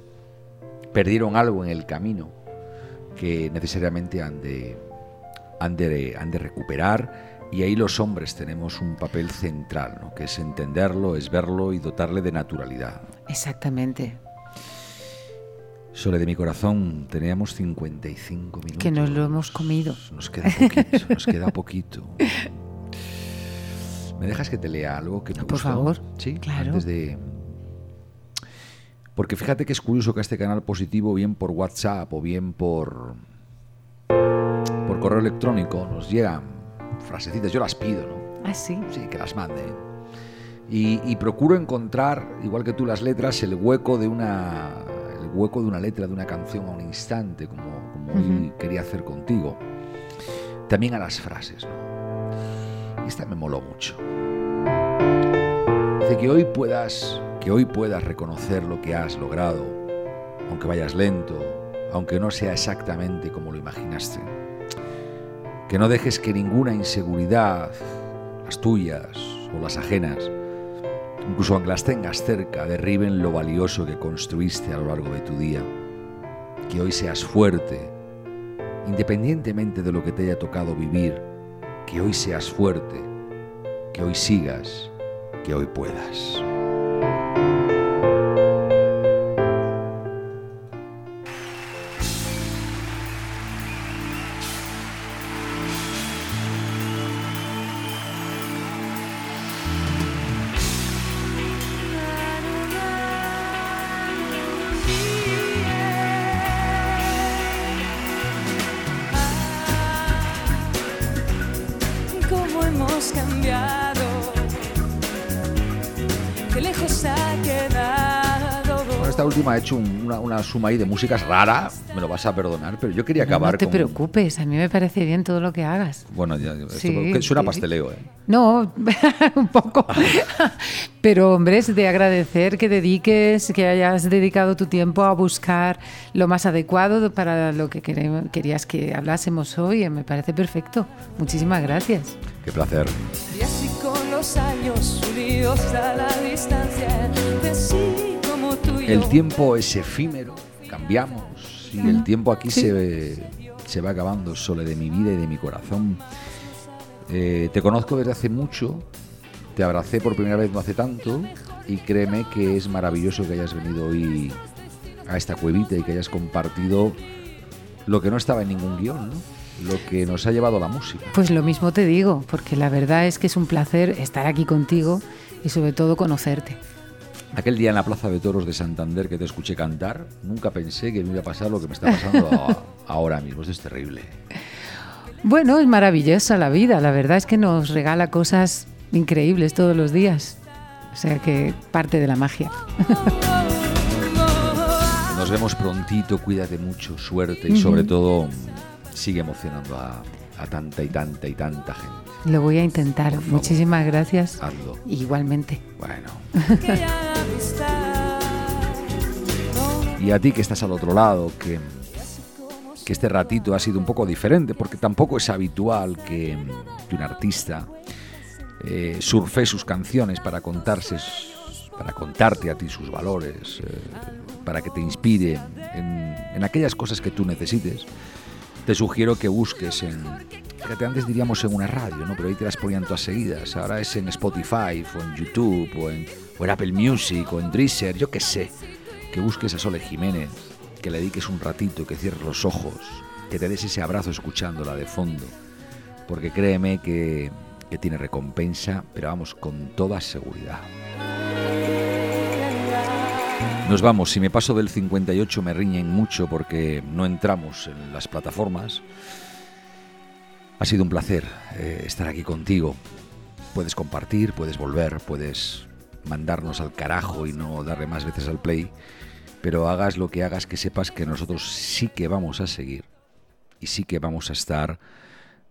perdieron algo en el camino que necesariamente han de, han de, han de recuperar y ahí los hombres tenemos un papel central, ¿no? que es entenderlo, es verlo y dotarle de naturalidad. Exactamente. Sole de mi corazón, teníamos 55 minutos. Que nos lo hemos comido. Nos queda poquito, nos queda poquito. ¿Me dejas que te lea algo que me Por favor. Sí, claro. Antes de... Porque fíjate que es curioso que a este canal positivo, bien por WhatsApp o bien por, por correo electrónico, nos llegan frasecitas. Yo las pido, ¿no? Ah, sí. Sí, que las mande. Y, procuro encontrar, igual que tú, las letras, el hueco de una, el hueco de una letra, de una canción a un instante, como, como quería hacer contigo. También a las frases, ¿no? esta me moló mucho. Dice que hoy puedas, que hoy puedas reconocer lo que has logrado, aunque vayas lento, aunque no sea exactamente como lo imaginaste. Que no dejes que ninguna inseguridad, las tuyas o las ajenas, incluso aunque las tengas cerca, derriben lo valioso que construiste a lo largo de tu día. Que hoy seas fuerte, independientemente de lo que te haya tocado vivir que hoy seas fuerte, que hoy sigas, que hoy puedas. Una, suma ahí de músicas rara, me lo vas a perdonar, pero yo quería acabar no, te preocupes, a mí me parece bien todo lo que hagas. Bueno, ya, esto suena pasteleo, ¿eh? No, *laughs* un poco. *laughs* pero, hombre, es de agradecer que dediques, que hayas dedicado tu tiempo a buscar lo más adecuado para lo que querías que hablásemos hoy. Me parece perfecto. Muchísimas gracias. Qué placer. Y así con los años unidos a la distancia, El tiempo es efímero, cambiamos y el tiempo aquí se, se va acabando, solo de mi vida y de mi corazón. Eh, te conozco desde hace mucho, te abracé por primera vez no hace tanto y créeme que es maravilloso que hayas venido hoy a esta cuevita y que hayas compartido lo que no estaba en ningún guion, ¿no? lo que nos ha llevado la música. Pues lo mismo te digo, porque la verdad es que es un placer estar aquí contigo y sobre todo conocerte. Aquel día en la Plaza de Toros de Santander que te escuché cantar, nunca pensé que me iba a pasar lo que me está pasando *laughs* ahora mismo. Esto es terrible. Bueno, es maravillosa la vida. La verdad es que nos regala cosas increíbles todos los días. O sea que parte de la magia. *laughs* Nos vemos prontito, cuídate mucho, suerte y sobre todo sigue emocionando a, tanta y tanta y tanta gente. Lo voy a intentar. Muchísimas gracias. Hazlo. Igualmente. Bueno. *laughs* y a ti que estás al otro lado, que, que este ratito ha sido un poco diferente, porque tampoco es habitual que, un artista eh, surfe sus canciones para contarse para contarte a ti sus valores, eh, para que te inspire en, en aquellas cosas que tú necesites te sugiero que busques en. Fíjate, antes diríamos en una radio, ¿no? Pero ahí te las ponían todas seguidas. Ahora es en Spotify, o en YouTube, o en, Apple Music, o en Drisser, yo qué sé. Que busques a Sole Jiménez, que le dediques un ratito, que cierres los ojos, que te des ese abrazo escuchándola de fondo. Porque créeme que, que tiene recompensa, pero vamos, con toda seguridad. Nos vamos, si me paso del 58 me riñen mucho porque no entramos en las plataformas. Ha sido un placer eh, estar aquí contigo. Puedes compartir, puedes volver, puedes mandarnos al carajo y no darle más veces al play, pero hagas lo que hagas que sepas que nosotros sí que vamos a seguir y sí que vamos a estar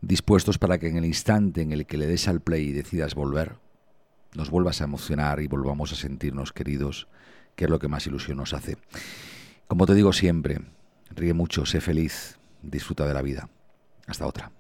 dispuestos para que en el instante en el que le des al play y decidas volver, nos vuelvas a emocionar y volvamos a sentirnos queridos que es lo que más ilusión nos hace. Como te digo siempre, ríe mucho, sé feliz, disfruta de la vida. Hasta otra.